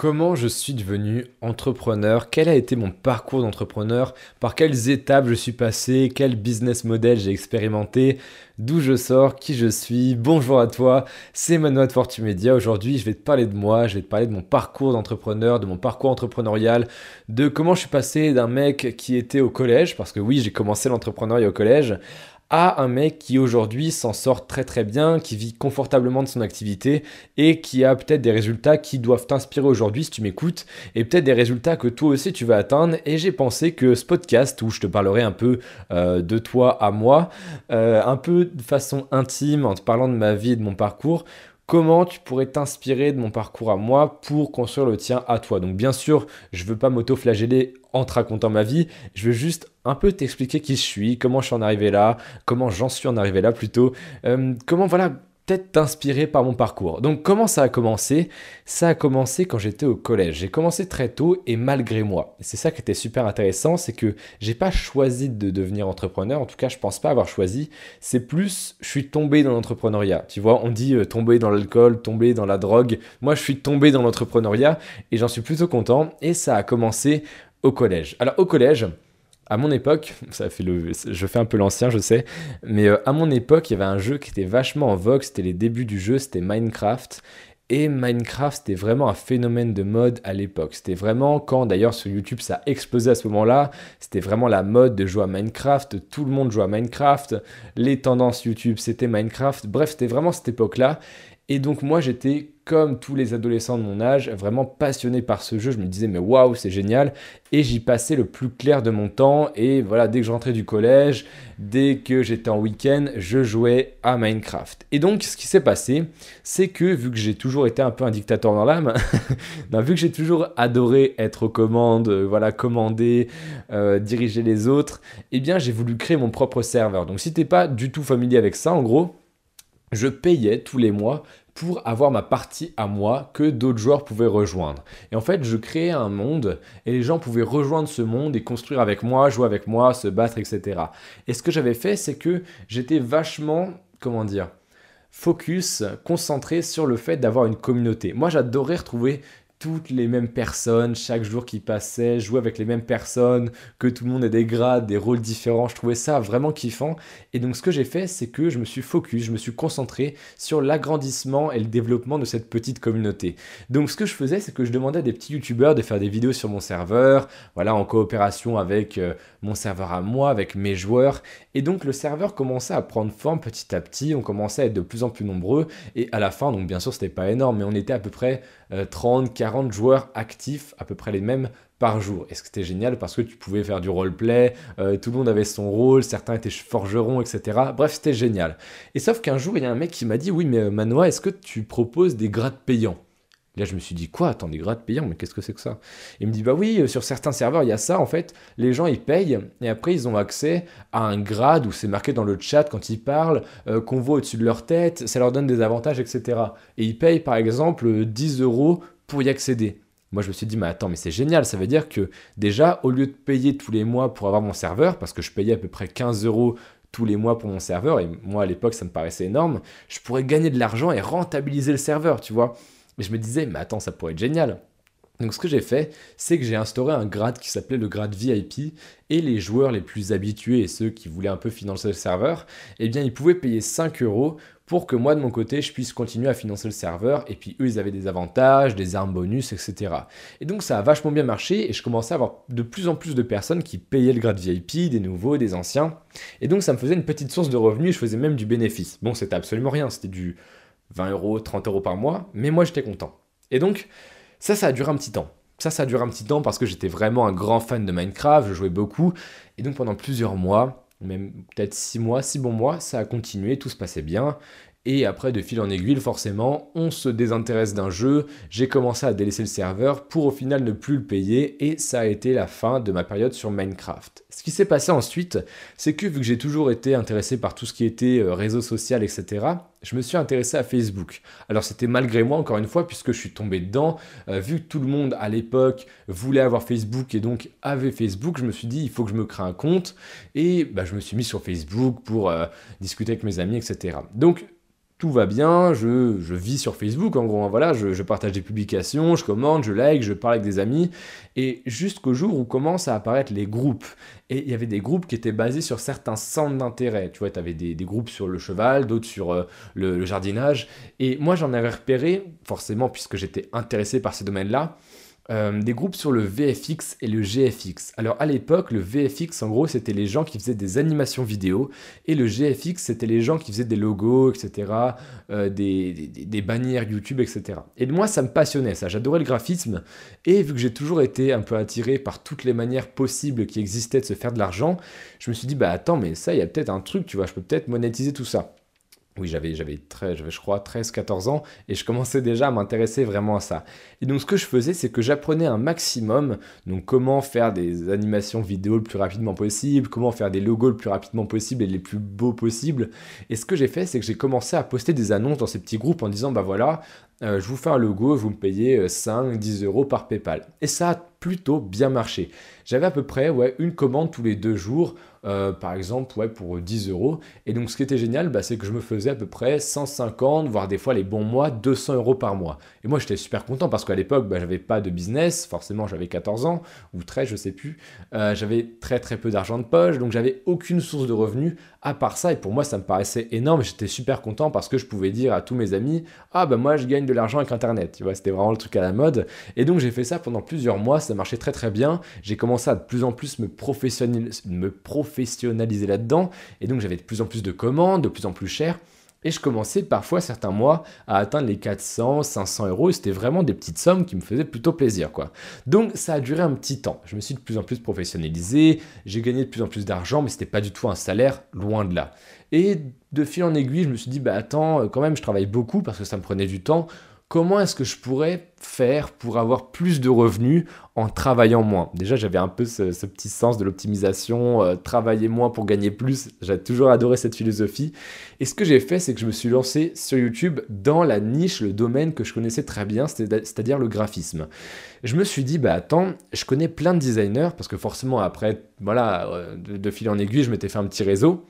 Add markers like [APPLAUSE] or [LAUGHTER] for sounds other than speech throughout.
Comment je suis devenu entrepreneur? Quel a été mon parcours d'entrepreneur? Par quelles étapes je suis passé? Quel business model j'ai expérimenté? D'où je sors? Qui je suis? Bonjour à toi, c'est Manuel de Fortumedia. Aujourd'hui, je vais te parler de moi, je vais te parler de mon parcours d'entrepreneur, de mon parcours entrepreneurial, de comment je suis passé d'un mec qui était au collège, parce que oui, j'ai commencé l'entrepreneuriat au collège, à un mec qui aujourd'hui s'en sort très très bien, qui vit confortablement de son activité et qui a peut-être des résultats qui doivent t'inspirer aujourd'hui si tu m'écoutes et peut-être des résultats que toi aussi tu vas atteindre. Et j'ai pensé que ce podcast où je te parlerai un peu euh, de toi à moi, euh, un peu de façon intime en te parlant de ma vie et de mon parcours, comment tu pourrais t'inspirer de mon parcours à moi pour construire le tien à toi. Donc bien sûr, je ne veux pas m'auto-flageller en te racontant ma vie, je veux juste un peu t'expliquer qui je suis, comment je suis en arrivé là, comment j'en suis en arrivé là plutôt, euh, comment voilà peut-être t'inspirer par mon parcours. Donc comment ça a commencé? Ça a commencé quand j'étais au collège. J'ai commencé très tôt et malgré moi. C'est ça qui était super intéressant, c'est que j'ai pas choisi de devenir entrepreneur. En tout cas, je pense pas avoir choisi. C'est plus, je suis tombé dans l'entrepreneuriat. Tu vois, on dit euh, tomber dans l'alcool, tomber dans la drogue. Moi, je suis tombé dans l'entrepreneuriat et j'en suis plutôt content. Et ça a commencé au collège. Alors au collège, à mon époque, [LAUGHS] ça fait le, je fais un peu l'ancien, je sais, mais euh, à mon époque, il y avait un jeu qui était vachement en vogue, c'était les débuts du jeu, c'était Minecraft. Et Minecraft, c'était vraiment un phénomène de mode à l'époque. C'était vraiment quand, d'ailleurs, sur YouTube, ça a explosé à ce moment-là. C'était vraiment la mode de jouer à Minecraft. Tout le monde jouait à Minecraft. Les tendances YouTube, c'était Minecraft. Bref, c'était vraiment cette époque-là. Et donc moi j'étais comme tous les adolescents de mon âge, vraiment passionné par ce jeu. Je me disais mais waouh c'est génial. Et j'y passais le plus clair de mon temps. Et voilà, dès que je rentrais du collège, dès que j'étais en week-end, je jouais à Minecraft. Et donc ce qui s'est passé, c'est que vu que j'ai toujours été un peu un dictateur dans l'âme, [LAUGHS] vu que j'ai toujours adoré être aux commandes, euh, voilà, commander, euh, diriger les autres, eh bien j'ai voulu créer mon propre serveur. Donc si t'es pas du tout familier avec ça, en gros, je payais tous les mois pour avoir ma partie à moi que d'autres joueurs pouvaient rejoindre. Et en fait, je créais un monde et les gens pouvaient rejoindre ce monde et construire avec moi, jouer avec moi, se battre, etc. Et ce que j'avais fait, c'est que j'étais vachement, comment dire, focus, concentré sur le fait d'avoir une communauté. Moi, j'adorais retrouver toutes les mêmes personnes chaque jour qui passait, jouer avec les mêmes personnes, que tout le monde ait des grades, des rôles différents. Je trouvais ça vraiment kiffant. Et donc ce que j'ai fait, c'est que je me suis focus, je me suis concentré sur l'agrandissement et le développement de cette petite communauté. Donc ce que je faisais, c'est que je demandais à des petits youtubeurs de faire des vidéos sur mon serveur, voilà, en coopération avec euh, mon serveur à moi, avec mes joueurs. Et donc le serveur commençait à prendre forme petit à petit, on commençait à être de plus en plus nombreux. Et à la fin, donc bien sûr, c'était pas énorme, mais on était à peu près 30, euh, 40 joueurs actifs, à peu près les mêmes par jour. Et c'était génial parce que tu pouvais faire du roleplay, euh, tout le monde avait son rôle, certains étaient forgerons, etc. Bref, c'était génial. Et sauf qu'un jour, il y a un mec qui m'a dit, oui, mais euh, Manoa, est-ce que tu proposes des grades payants? Là, je me suis dit, quoi Attends, des grades payants? Mais qu'est-ce que c'est que ça? Il me dit, bah oui, sur certains serveurs, il y a ça. En fait, les gens, ils payent et après, ils ont accès à un grade où c'est marqué dans le chat quand ils parlent, qu'on voit au-dessus de leur tête, ça leur donne des avantages, etc. Et ils payent, par exemple, 10 euros pour y accéder. Moi, je me suis dit, mais attends, mais c'est génial. Ça veut dire que déjà, au lieu de payer tous les mois pour avoir mon serveur, parce que je payais à peu près 15 euros tous les mois pour mon serveur, et moi à l'époque, ça me paraissait énorme, je pourrais gagner de l'argent et rentabiliser le serveur, tu vois. Mais je me disais, mais attends, ça pourrait être génial. Donc ce que j'ai fait, c'est que j'ai instauré un grade qui s'appelait le grade VIP et les joueurs les plus habitués et ceux qui voulaient un peu financer le serveur, eh bien ils pouvaient payer 5 euros pour que moi de mon côté je puisse continuer à financer le serveur et puis eux ils avaient des avantages, des armes bonus, etc. Et donc ça a vachement bien marché et je commençais à avoir de plus en plus de personnes qui payaient le grade VIP, des nouveaux, des anciens. Et donc ça me faisait une petite source de revenus, je faisais même du bénéfice. Bon c'était absolument rien, c'était du 20 euros, 30 euros par mois, mais moi j'étais content. Et donc ça, ça a duré un petit temps. Ça, ça a duré un petit temps parce que j'étais vraiment un grand fan de Minecraft, je jouais beaucoup. Et donc pendant plusieurs mois, même peut-être six mois, six bons mois, ça a continué, tout se passait bien. Et après, de fil en aiguille, forcément, on se désintéresse d'un jeu. J'ai commencé à délaisser le serveur pour au final ne plus le payer. Et ça a été la fin de ma période sur Minecraft. Ce qui s'est passé ensuite, c'est que vu que j'ai toujours été intéressé par tout ce qui était euh, réseau social, etc., je me suis intéressé à Facebook. Alors c'était malgré moi, encore une fois, puisque je suis tombé dedans. Euh, vu que tout le monde à l'époque voulait avoir Facebook et donc avait Facebook, je me suis dit, il faut que je me crée un compte. Et bah, je me suis mis sur Facebook pour euh, discuter avec mes amis, etc. Donc tout va bien, je, vis sur Facebook en gros, hein, voilà, je, partage des publications, je commente, je like, je parle avec des amis, et jusqu'au jour où commencent à apparaître les groupes. Et il y avait des groupes qui étaient basés sur certains centres d'intérêt, tu vois, tu avais des, groupes sur le cheval, d'autres sur euh, le jardinage, et moi j'en avais repéré, forcément puisque j'étais intéressé par ces domaines-là, euh, des groupes sur le VFX et le GFX. Alors à l'époque, le VFX, en gros, c'était les gens qui faisaient des animations vidéo, et le GFX, c'était les gens qui faisaient des logos, etc., euh, des, des, bannières YouTube, etc. Et moi, ça me passionnait, ça. J'adorais le graphisme, et vu que j'ai toujours été un peu attiré par toutes les manières possibles qui existaient de se faire de l'argent, je me suis dit, bah attends, mais ça, il y a peut-être un truc, tu vois, je peux peut-être monétiser tout ça. Oui, j'avais, j'avais, je crois, 13-14 ans et je commençais déjà à m'intéresser vraiment à ça. Et donc, ce que je faisais, c'est que j'apprenais un maximum. Donc, comment faire des animations vidéo le plus rapidement possible, comment faire des logos le plus rapidement possible et les plus beaux possibles. Et ce que j'ai fait, c'est que j'ai commencé à poster des annonces dans ces petits groupes en disant, bah voilà, euh, je vous fais un logo, vous me payez 5, euh, 10 euros par PayPal. Et ça a plutôt bien marché. J'avais à peu près ouais, une commande tous les deux jours euh, par exemple, ouais, pour 10 euros. Et donc, ce qui était génial, bah, c'est que je me faisais à peu près 150, voire des fois les bons mois, 200 euros par mois. Et moi, j'étais super content parce qu'à l'époque, bah, j'avais pas de business. Forcément, j'avais 14 ans ou 13, je sais plus. Euh, j'avais très très peu d'argent de poche, donc j'avais aucune source de revenus à part ça. Et pour moi, ça me paraissait énorme. J'étais super content parce que je pouvais dire à tous mes amis, ah bah moi, je gagne de l'argent avec Internet. Tu vois, c'était vraiment le truc à la mode. Et donc, j'ai fait ça pendant plusieurs mois. Ça marchait très très bien. J'ai commencé à de plus en plus me professionnaliser, me professionnaliser professionnaliser là-dedans. Et donc j'avais de plus en plus de commandes, de plus en plus chères. Et je commençais parfois certains mois à atteindre les 400, 500 euros. C'était vraiment des petites sommes qui me faisaient plutôt plaisir, quoi. Donc ça a duré un petit temps. Je me suis de plus en plus professionnalisé. J'ai gagné de plus en plus d'argent, mais c'était pas du tout un salaire, loin de là. Et de fil en aiguille, je me suis dit, bah attends, quand même, je travaille beaucoup parce que ça me prenait du temps comment est-ce que je pourrais faire pour avoir plus de revenus en travaillant moins? Déjà, j'avais un peu ce, petit sens de l'optimisation, euh, travailler moins pour gagner plus. J'ai toujours adoré cette philosophie. Et ce que j'ai fait, c'est que je me suis lancé sur YouTube dans la niche, le domaine que je connaissais très bien, c'est-à-dire le graphisme. Je me suis dit, bah attends, je connais plein de designers, parce que forcément, après, voilà, euh, de fil en aiguille, je m'étais fait un petit réseau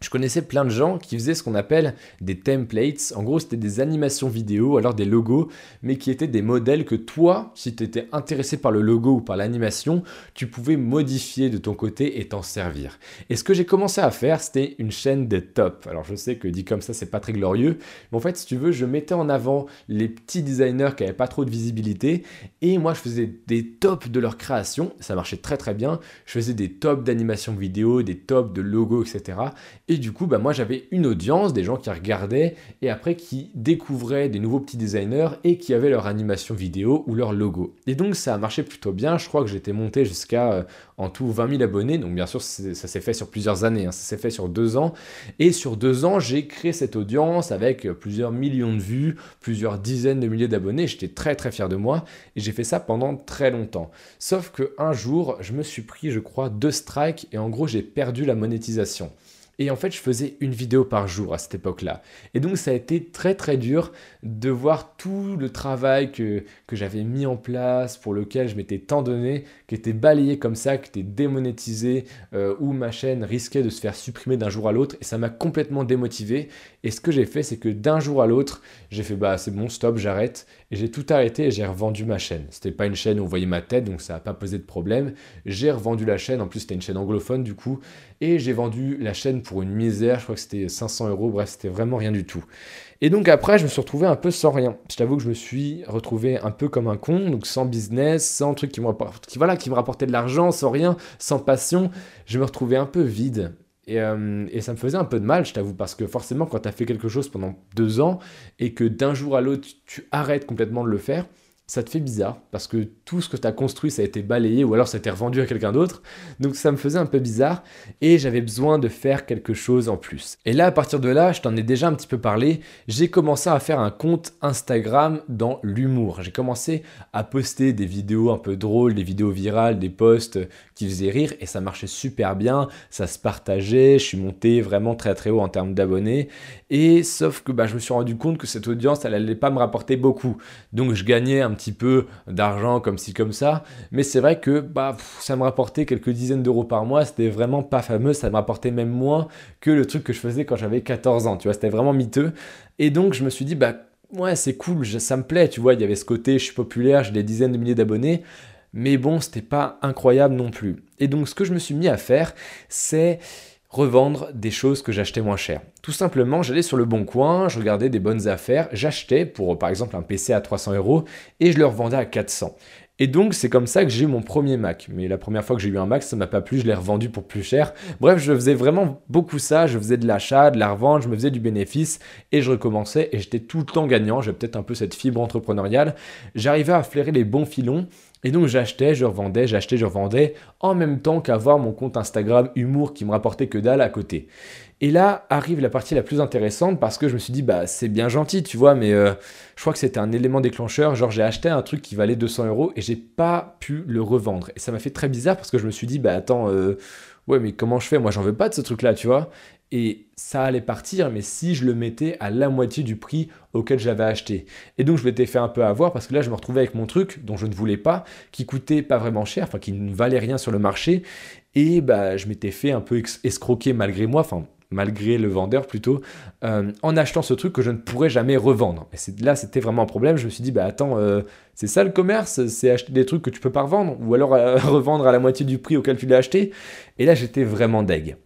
je connaissais plein de gens qui faisaient ce qu'on appelle des templates. En gros, c'était des animations vidéo, alors des logos, mais qui étaient des modèles que toi, si tu étais intéressé par le logo ou par l'animation, tu pouvais modifier de ton côté et t'en servir. Et ce que j'ai commencé à faire, c'était une chaîne de top. Alors je sais que dit comme ça, c'est pas très glorieux, mais en fait, si tu veux, je mettais en avant les petits designers qui avaient pas trop de visibilité, et moi, je faisais des tops de leur création. Ça marchait très très bien. Je faisais des tops d'animation vidéo, des tops de logos, etc. Et du coup, bah, moi j'avais une audience, des gens qui regardaient et après qui découvraient des nouveaux petits designers et qui avaient leur animation vidéo ou leur logo. Et donc ça a marché plutôt bien. Je crois que j'étais monté jusqu'à euh, en tout 20 000 abonnés. Donc bien sûr, ça s'est fait sur plusieurs années, hein. ça s'est fait sur deux ans. Et sur deux ans, j'ai créé cette audience avec plusieurs millions de vues, plusieurs dizaines de milliers d'abonnés. J'étais très très fier de moi et j'ai fait ça pendant très longtemps. Sauf que un jour, je me suis pris, je crois, deux strikes et en gros, j'ai perdu la monétisation. Et en fait, je faisais une vidéo par jour à cette époque-là. Et donc, ça a été très très dur de voir tout le travail que, que j'avais mis en place, pour lequel je m'étais tant donné, qui était balayé comme ça, qui était démonétisé, euh, où ma chaîne risquait de se faire supprimer d'un jour à l'autre. Et ça m'a complètement démotivé. Et ce que j'ai fait, c'est que d'un jour à l'autre, j'ai fait bah c'est bon, stop, j'arrête. Et j'ai tout arrêté et j'ai revendu ma chaîne. C'était pas une chaîne où on voyait ma tête, donc ça n'a pas posé de problème. J'ai revendu la chaîne. En plus, c'était une chaîne anglophone du coup. Et j'ai vendu la chaîne pour une misère, je crois que c'était 500 euros, bref, c'était vraiment rien du tout. Et donc après, je me suis retrouvé un peu sans rien. Je t'avoue que je me suis retrouvé un peu comme un con, donc sans business, sans truc qui me, qui, voilà, qui me rapportait de l'argent, sans rien, sans passion. Je me retrouvais un peu vide. Et, euh, et, ça me faisait un peu de mal, je t'avoue, parce que forcément, quand tu as fait quelque chose pendant deux ans et que d'un jour à l'autre, tu arrêtes complètement de le faire, ça te fait bizarre parce que tout ce que tu as construit, ça a été balayé ou alors ça a été revendu à quelqu'un d'autre. Donc ça me faisait un peu bizarre et j'avais besoin de faire quelque chose en plus. Et là, à partir de là, je t'en ai déjà un petit peu parlé, j'ai commencé à faire un compte Instagram dans l'humour. J'ai commencé à poster des vidéos un peu drôles, des vidéos virales, des posts qui faisaient rire et ça marchait super bien, ça se partageait, je suis monté vraiment très très haut en termes d'abonnés et sauf que bah, je me suis rendu compte que cette audience, elle n'allait pas me rapporter beaucoup. Donc je gagnais un petit peu d'argent comme ci comme ça, mais c'est vrai que bah, ça me rapportait quelques dizaines d'euros par mois, c'était vraiment pas fameux, ça me rapportait même moins que le truc que je faisais quand j'avais 14 ans, tu vois, c'était vraiment miteux. Et donc je me suis dit, bah ouais, c'est cool, ça me plaît, tu vois, il y avait ce côté, je suis populaire, j'ai des dizaines de milliers d'abonnés, mais bon, c'était pas incroyable non plus. Et donc ce que je me suis mis à faire, c'est revendre des choses que j'achetais moins cher. Tout simplement, j'allais sur le bon coin, je regardais des bonnes affaires, j'achetais pour par exemple un PC à 300 euros et je le revendais à 400. Et donc c'est comme ça que j'ai eu mon premier Mac. Mais la première fois que j'ai eu un Mac, ça m'a pas plu, je l'ai revendu pour plus cher. Bref, je faisais vraiment beaucoup ça, je faisais de l'achat, de la revente, je me faisais du bénéfice et je recommençais et j'étais tout le temps gagnant, j'ai peut-être un peu cette fibre entrepreneuriale. J'arrivais à flairer les bons filons et donc j'achetais, je revendais, j'achetais, je revendais, en même temps qu'avoir mon compte Instagram humour qui me rapportait que dalle à côté. Et là arrive la partie la plus intéressante parce que je me suis dit, bah c'est bien gentil, tu vois, mais euh, je crois que c'était un élément déclencheur. Genre j'ai acheté un truc qui valait 200 euros et j'ai pas pu le revendre. Et ça m'a fait très bizarre parce que je me suis dit, bah attends, euh, ouais, mais comment je fais? Moi j'en veux pas de ce truc-là, tu vois. Et ça allait partir, mais si je le mettais à la moitié du prix auquel j'avais acheté. Et donc je m'étais fait un peu avoir parce que là je me retrouvais avec mon truc dont je ne voulais pas, qui coûtait pas vraiment cher, enfin qui ne valait rien sur le marché. Et bah je m'étais fait un peu escroquer malgré moi, enfin malgré le vendeur plutôt, euh, en achetant ce truc que je ne pourrais jamais revendre. Et là, c'était vraiment un problème. Je me suis dit, bah attends, euh, c'est ça le commerce, c'est acheter des trucs que tu peux pas revendre, ou alors euh, [LAUGHS] revendre à la moitié du prix auquel tu l'as acheté? Et là, j'étais vraiment deg.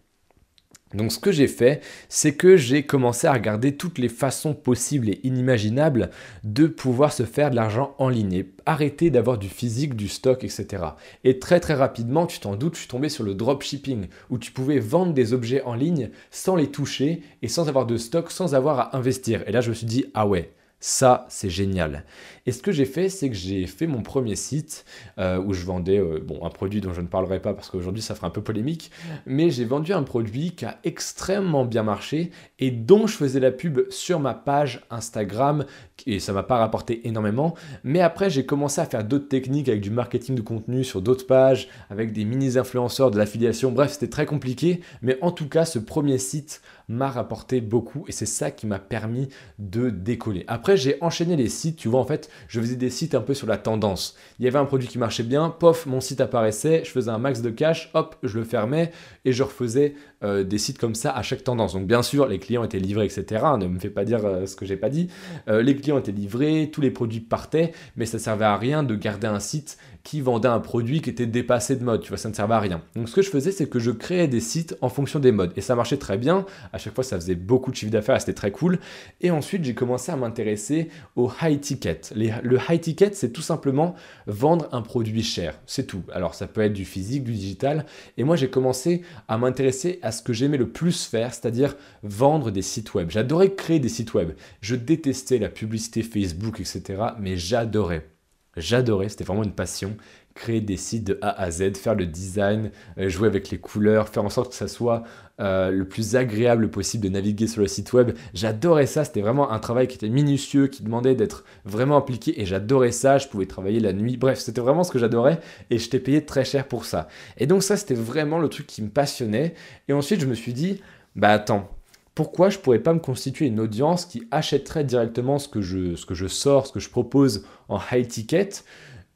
Donc ce que j'ai fait, c'est que j'ai commencé à regarder toutes les façons possibles et inimaginables de pouvoir se faire de l'argent en ligne et arrêter d'avoir du physique, du stock, etc. Et très très rapidement, tu t'en doutes, je suis tombé sur le dropshipping où tu pouvais vendre des objets en ligne sans les toucher et sans avoir de stock, sans avoir à investir. Et là, je me suis dit, ah ouais, ça, c'est génial. Et ce que j'ai fait, c'est que j'ai fait mon premier site euh, où je vendais euh, bon, un produit dont je ne parlerai pas parce qu'aujourd'hui ça ferait un peu polémique, mais j'ai vendu un produit qui a extrêmement bien marché et dont je faisais la pub sur ma page Instagram et ça m'a pas rapporté énormément. Mais après, j'ai commencé à faire d'autres techniques avec du marketing de contenu sur d'autres pages, avec des mini-influenceurs, de l'affiliation. Bref, c'était très compliqué, mais en tout cas, ce premier site m'a rapporté beaucoup et c'est ça qui m'a permis de décoller. Après, j'ai enchaîné les sites, tu vois, en fait, je faisais des sites un peu sur la tendance. Il y avait un produit qui marchait bien, pof, mon site apparaissait, je faisais un max de cash, hop, je le fermais et je refaisais euh, des sites comme ça à chaque tendance. Donc bien sûr, les clients étaient livrés, etc. Ne me fais pas dire euh, ce que j'ai pas dit. Euh, les clients étaient livrés, tous les produits partaient, mais ça servait à rien de garder un site qui vendait un produit qui était dépassé de mode. Tu vois, ça ne servait à rien. Donc ce que je faisais, c'est que je créais des sites en fonction des modes. Et ça marchait très bien. À chaque fois, ça faisait beaucoup de chiffre d'affaires, c'était très cool. Et ensuite, j'ai commencé à m'intéresser au high ticket. le high ticket, c'est tout simplement vendre un produit cher. C'est tout. Alors ça peut être du physique, du digital. Et moi, j'ai commencé à m'intéresser à ce que j'aimais le plus faire, c'est-à-dire vendre des sites web. J'adorais créer des sites web. Je détestais la publicité Facebook, etc. Mais j'adorais. J'adorais, c'était vraiment une passion, créer des sites de A à Z, faire le design, euh, jouer avec les couleurs, faire en sorte que ça soit euh, le plus agréable possible de naviguer sur le site web. J'adorais ça, c'était vraiment un travail qui était minutieux, qui demandait d'être vraiment appliqué et j'adorais ça, je pouvais travailler la nuit, bref, c'était vraiment ce que j'adorais et je t'ai payé très cher pour ça. Et donc ça, c'était vraiment le truc qui me passionnait. Et ensuite, je me suis dit, bah attends, pourquoi je pourrais pas me constituer une audience qui achèterait directement ce que je, sors, ce que je propose en high ticket?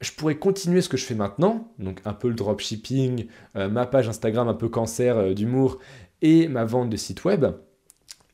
Je pourrais continuer ce que je fais maintenant, donc un peu le dropshipping, euh, ma page Instagram un peu cancer euh, d'humour et ma vente de site web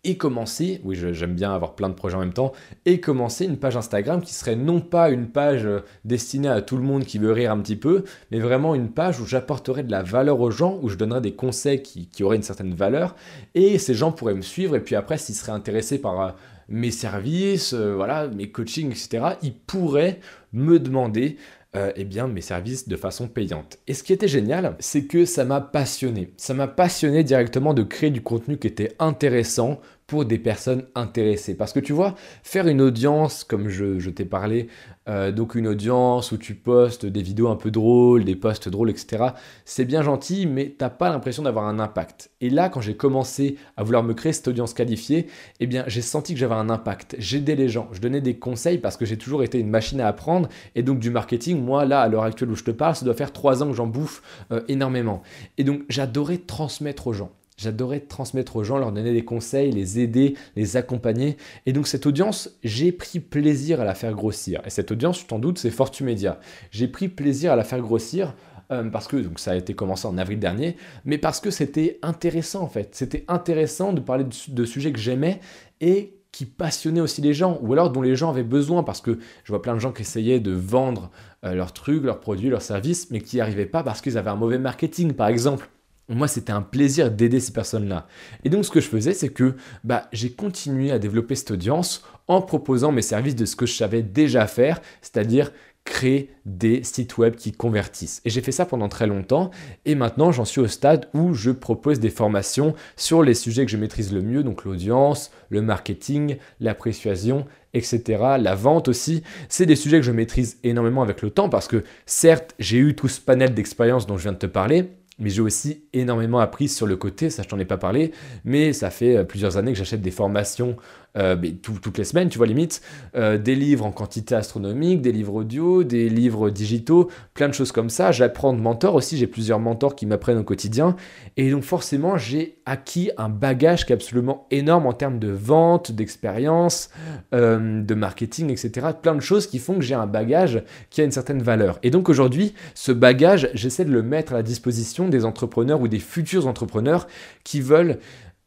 et commencer, oui j'aime bien avoir plein de projets en même temps, et commencer une page Instagram qui serait non pas une page euh, destinée à tout le monde qui veut rire un petit peu, mais vraiment une page où j'apporterais de la valeur aux gens, où je donnerais des conseils qui, auraient une certaine valeur, et ces gens pourraient me suivre, et puis après s'ils seraient intéressés par euh, mes services, euh, voilà, mes coachings, etc., ils pourraient me demander eh bien, mes services de façon payante. Et ce qui était génial, c'est que ça m'a passionné. Ça m'a passionné directement de créer du contenu qui était intéressant pour des personnes intéressées. Parce que tu vois, faire une audience, comme je, t'ai parlé, euh, donc une audience où tu postes des vidéos un peu drôles, des posts drôles, etc., c'est bien gentil, mais t'as pas l'impression d'avoir un impact. Et là, quand j'ai commencé à vouloir me créer cette audience qualifiée, eh bien, j'ai senti que j'avais un impact. J'aidais les gens, je donnais des conseils parce que j'ai toujours été une machine à apprendre. Et donc, du marketing, moi, là, à l'heure actuelle où je te parle, ça doit faire trois ans que j'en bouffe euh, énormément. Et donc, j'adorais transmettre aux gens. J'adorais transmettre aux gens, leur donner des conseils, les aider, les accompagner. Et donc cette audience, j'ai pris plaisir à la faire grossir. Et cette audience, tu t'en doutes, c'est Fortu Media. J'ai pris plaisir à la faire grossir euh, parce que ça a été commencé en avril dernier, mais parce que c'était intéressant en fait. C'était intéressant de parler de, sujets que j'aimais et qui passionnaient aussi les gens, ou alors dont les gens avaient besoin, parce que je vois plein de gens qui essayaient de vendre euh, leurs trucs, leurs produits, leurs services, mais qui n'y arrivaient pas parce qu'ils avaient un mauvais marketing, par exemple. Moi, c'était un plaisir d'aider ces personnes-là. Et donc, ce que je faisais, c'est que bah, j'ai continué à développer cette audience en proposant mes services de ce que je savais déjà faire, c'est-à-dire créer des sites web qui convertissent. Et j'ai fait ça pendant très longtemps et maintenant j'en suis au stade où je propose des formations sur les sujets que je maîtrise le mieux, donc l'audience, le marketing, l'appréciation, etc. La vente aussi, c'est des sujets que je maîtrise énormément avec le temps parce que certes j'ai eu tout ce panel d'expériences dont je viens de te parler, mais j'ai aussi énormément appris sur le côté, ça je t'en ai pas parlé, mais ça fait euh, plusieurs années que j'achète des formations euh, toutes les semaines, tu vois, limite, euh, des livres en quantité astronomique, des livres audio, des livres digitaux, plein de choses comme ça. J'apprends de mentors aussi, j'ai plusieurs mentors qui m'apprennent au quotidien, et donc forcément j'ai acquis un bagage qui est absolument énorme en termes de vente, d'expérience, de marketing, etc. Plein de choses qui font que j'ai un bagage qui a une certaine valeur. Et donc aujourd'hui, ce bagage, j'essaie de le mettre à la disposition des entrepreneurs ou des futurs entrepreneurs qui veulent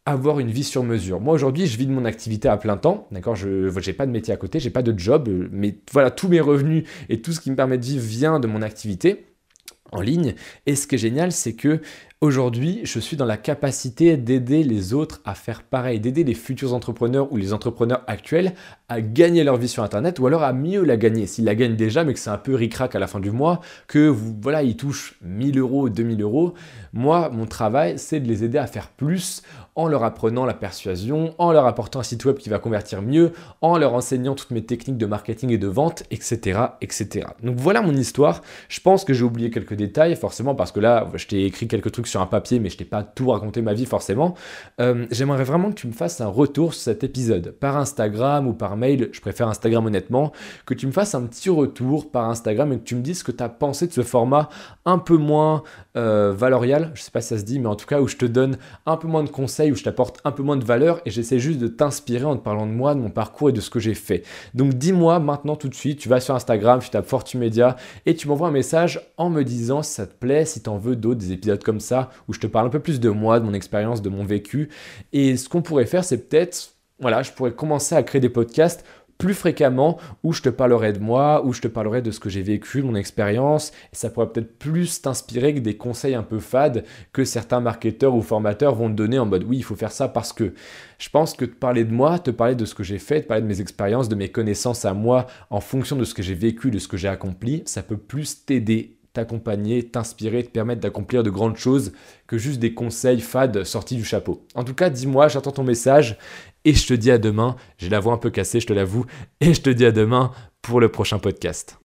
avoir une vie sur mesure. Moi aujourd'hui, je vis de mon activité à plein temps, d'accord? Je n'ai pas de métier à côté, j'ai pas de job, mais voilà, tous mes revenus et tout ce qui me permet de vivre vient de mon activité en ligne. Et ce qui est génial, c'est que Aujourd'hui, je suis dans la capacité d'aider les autres à faire pareil, d'aider les futurs entrepreneurs ou les entrepreneurs actuels à gagner leur vie sur Internet ou alors à mieux la gagner. S'ils la gagnent déjà, mais que c'est un peu ric-rac à la fin du mois, que voilà, ils touchent 1000 euros, 2000 euros, moi, mon travail, c'est de les aider à faire plus en leur apprenant la persuasion, en leur apportant un site web qui va convertir mieux, en leur enseignant toutes mes techniques de marketing et de vente, etc. etc. Donc voilà mon histoire. Je pense que j'ai oublié quelques détails, forcément, parce que là, je t'ai écrit quelques trucs sur un papier, mais je t'ai pas tout raconté ma vie forcément. Euh, j'aimerais vraiment que tu me fasses un retour sur cet épisode, par Instagram ou par mail, je préfère Instagram honnêtement, que tu me fasses un petit retour par Instagram et que tu me dises ce que tu as pensé de ce format un peu moins euh, valorial, je sais pas si ça se dit, mais en tout cas où je te donne un peu moins de conseils, où je t'apporte un peu moins de valeur et j'essaie juste de t'inspirer en te parlant de moi, de mon parcours et de ce que j'ai fait. Donc dis-moi maintenant tout de suite, tu vas sur Instagram, tu tapes Fortumedia et tu m'envoies un message en me disant si ça te plaît, si tu en veux d'autres, des épisodes comme ça, où je te parle un peu plus de moi, de mon expérience, de mon vécu. Et ce qu'on pourrait faire, c'est peut-être, voilà, je pourrais commencer à créer des podcasts plus fréquemment où je te parlerai de moi, où je te parlerai de ce que j'ai vécu, de mon expérience, ça pourrait peut-être plus t'inspirer que des conseils un peu fades que certains marketeurs ou formateurs vont te donner en mode oui, il faut faire ça parce que. Je pense que te parler de moi, te parler de ce que j'ai fait, te parler de mes expériences, de mes connaissances à moi en fonction de ce que j'ai vécu, de ce que j'ai accompli, ça peut plus t'aider t'accompagner, t'inspirer, te permettre d'accomplir de grandes choses que juste des conseils fades sortis du chapeau. En tout cas, dis-moi, j'attends ton message et je te dis à demain. J'ai la voix un peu cassée, je te l'avoue, et je te dis à demain pour le prochain podcast.